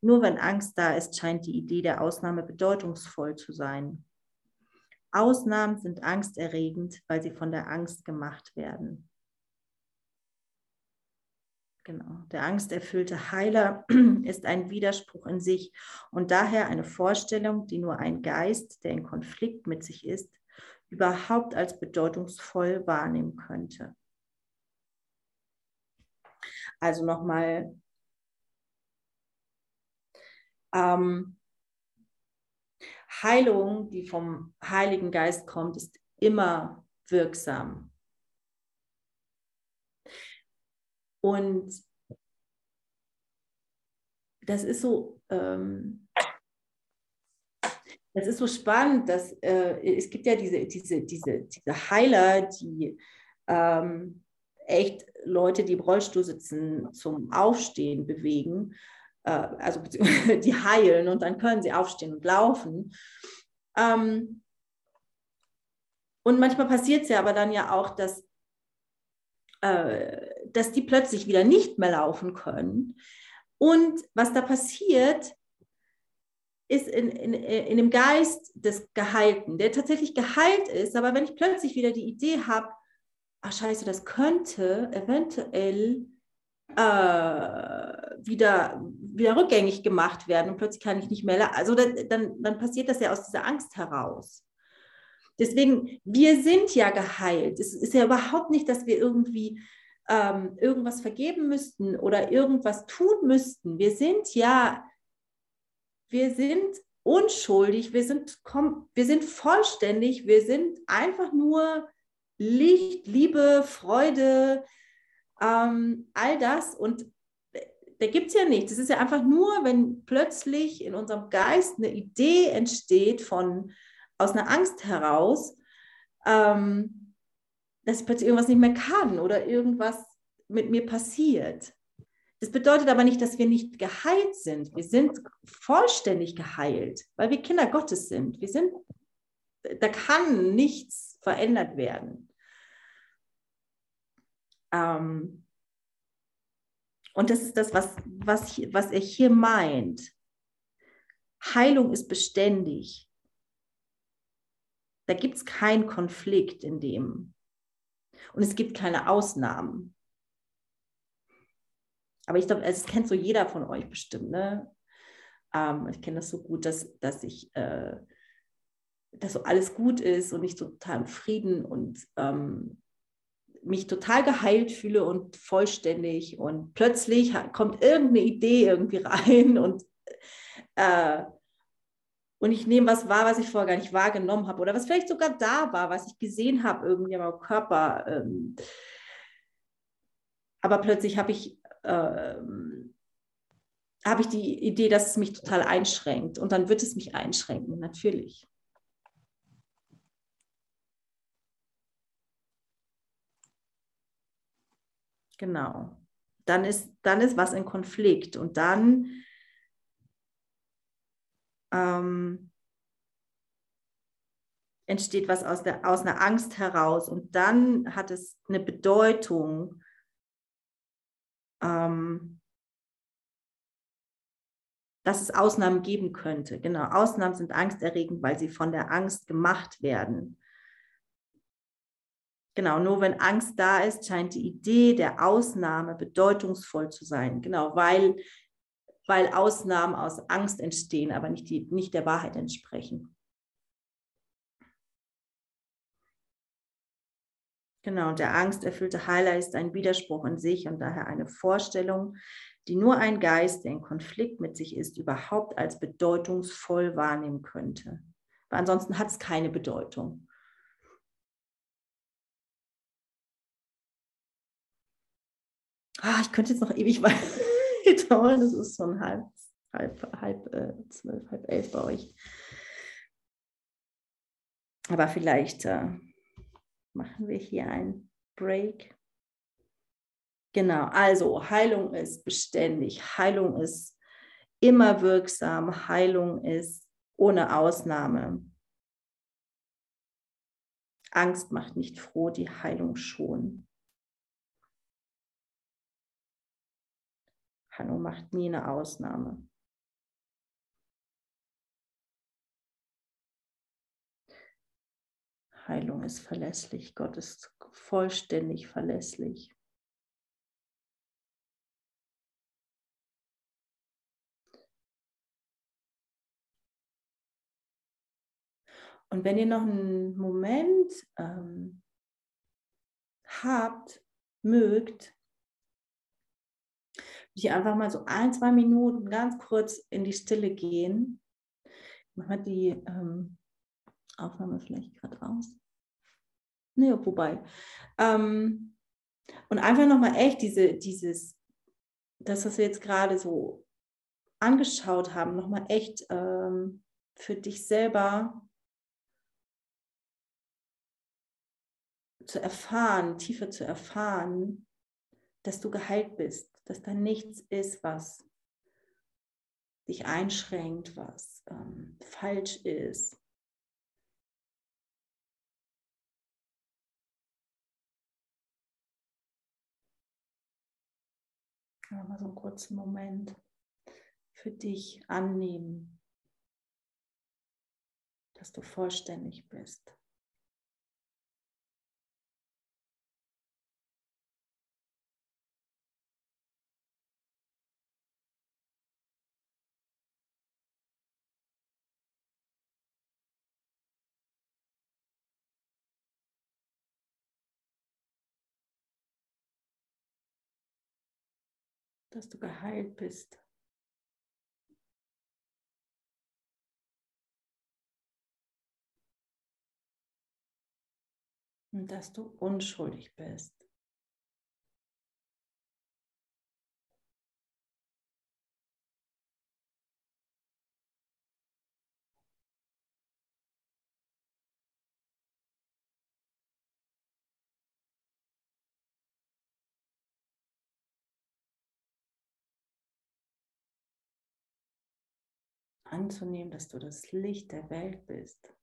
Nur wenn Angst da ist, scheint die Idee der Ausnahme bedeutungsvoll zu sein. Ausnahmen sind angsterregend, weil sie von der Angst gemacht werden. Genau. Der angsterfüllte Heiler ist ein Widerspruch in sich und daher eine Vorstellung, die nur ein Geist, der in Konflikt mit sich ist, überhaupt als bedeutungsvoll wahrnehmen könnte. Also nochmal, ähm, Heilung, die vom Heiligen Geist kommt, ist immer wirksam. Und das ist so, ähm, das ist so spannend, dass äh, es gibt ja diese, diese, diese, diese Heiler, die ähm, echt Leute, die im Rollstuhl sitzen, zum Aufstehen bewegen, äh, also die heilen und dann können sie aufstehen und laufen. Ähm, und manchmal passiert es ja aber dann ja auch, dass äh, dass die plötzlich wieder nicht mehr laufen können. Und was da passiert, ist in, in, in dem Geist des Geheilten, der tatsächlich geheilt ist, aber wenn ich plötzlich wieder die Idee habe, ach scheiße, das könnte eventuell äh, wieder, wieder rückgängig gemacht werden und plötzlich kann ich nicht mehr, also dann, dann passiert das ja aus dieser Angst heraus. Deswegen, wir sind ja geheilt. Es ist ja überhaupt nicht, dass wir irgendwie ähm, irgendwas vergeben müssten oder irgendwas tun müssten. Wir sind ja, wir sind unschuldig, wir sind, wir sind vollständig, wir sind einfach nur Licht, Liebe, Freude, ähm, all das. Und da gibt es ja nichts. Es ist ja einfach nur, wenn plötzlich in unserem Geist eine Idee entsteht von, aus einer Angst heraus, ähm, dass ich plötzlich irgendwas nicht mehr kann oder irgendwas mit mir passiert. Das bedeutet aber nicht, dass wir nicht geheilt sind. Wir sind vollständig geheilt, weil wir Kinder Gottes sind. Wir sind, da kann nichts verändert werden. Ähm, und das ist das, was, was, was er hier meint. Heilung ist beständig. Da gibt es keinen Konflikt in dem. Und es gibt keine Ausnahmen. Aber ich glaube, es kennt so jeder von euch bestimmt. Ne? Ähm, ich kenne das so gut, dass, dass ich, äh, dass so alles gut ist und ich total im Frieden und ähm, mich total geheilt fühle und vollständig. Und plötzlich kommt irgendeine Idee irgendwie rein und äh, und ich nehme was wahr, was ich vorher gar nicht wahrgenommen habe oder was vielleicht sogar da war, was ich gesehen habe irgendwie in meinem Körper. Ähm, aber plötzlich habe ich, ähm, habe ich die Idee, dass es mich total einschränkt und dann wird es mich einschränken, natürlich. Genau. Dann ist, dann ist was in Konflikt und dann ähm, entsteht was aus, der, aus einer Angst heraus und dann hat es eine Bedeutung. Ähm, dass es Ausnahmen geben könnte. Genau, Ausnahmen sind angsterregend, weil sie von der Angst gemacht werden. Genau, nur wenn Angst da ist, scheint die Idee der Ausnahme bedeutungsvoll zu sein. Genau, weil weil Ausnahmen aus Angst entstehen, aber nicht, die, nicht der Wahrheit entsprechen. Genau, der angsterfüllte Heiler ist ein Widerspruch in sich und daher eine Vorstellung, die nur ein Geist, der in Konflikt mit sich ist, überhaupt als bedeutungsvoll wahrnehmen könnte. Weil ansonsten hat es keine Bedeutung. Ah, ich könnte jetzt noch ewig weiter. Das ist schon halb, halb, halb äh, zwölf, halb elf bei euch. Aber vielleicht äh, machen wir hier einen Break. Genau, also Heilung ist beständig, Heilung ist immer wirksam, Heilung ist ohne Ausnahme. Angst macht nicht froh, die Heilung schon. Heilung macht nie eine Ausnahme. Heilung ist verlässlich. Gott ist vollständig verlässlich. Und wenn ihr noch einen Moment ähm, habt, mögt, ich einfach mal so ein, zwei Minuten ganz kurz in die Stille gehen. Ich mache die ähm, Aufnahme vielleicht gerade aus. Nee, wobei. Ähm, und einfach nochmal echt diese, dieses, das, was wir jetzt gerade so angeschaut haben, nochmal echt ähm, für dich selber zu erfahren, tiefer zu erfahren, dass du geheilt bist, dass da nichts ist, was dich einschränkt, was ähm, falsch ist. mal so einen kurzen Moment für dich annehmen, dass du vollständig bist. Dass du geheilt bist. Und dass du unschuldig bist. Anzunehmen, dass du das Licht der Welt bist.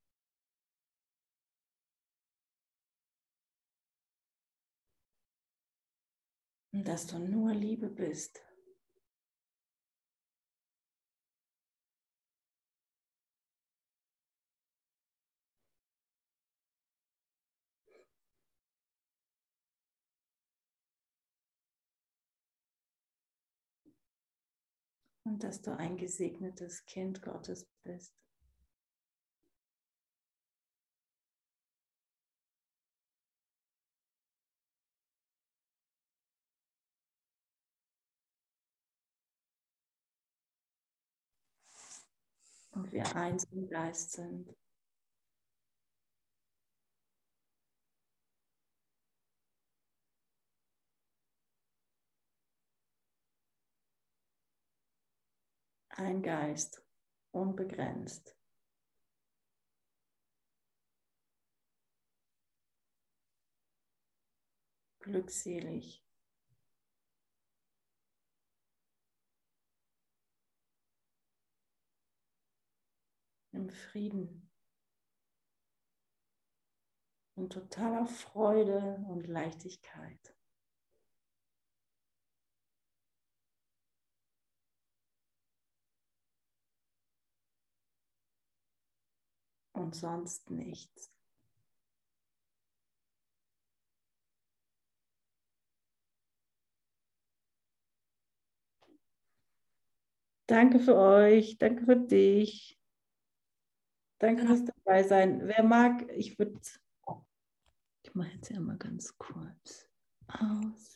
Und dass du nur Liebe bist. Und dass du ein gesegnetes Kind Gottes bist. Und wir eins im Geist sind. Ein Geist, unbegrenzt. Glückselig. Im Frieden und totaler Freude und Leichtigkeit. Und sonst nichts. Danke für euch, danke für dich. Danke fürs dabei sein. Wer mag, ich würde, ich mache jetzt ja mal ganz kurz aus.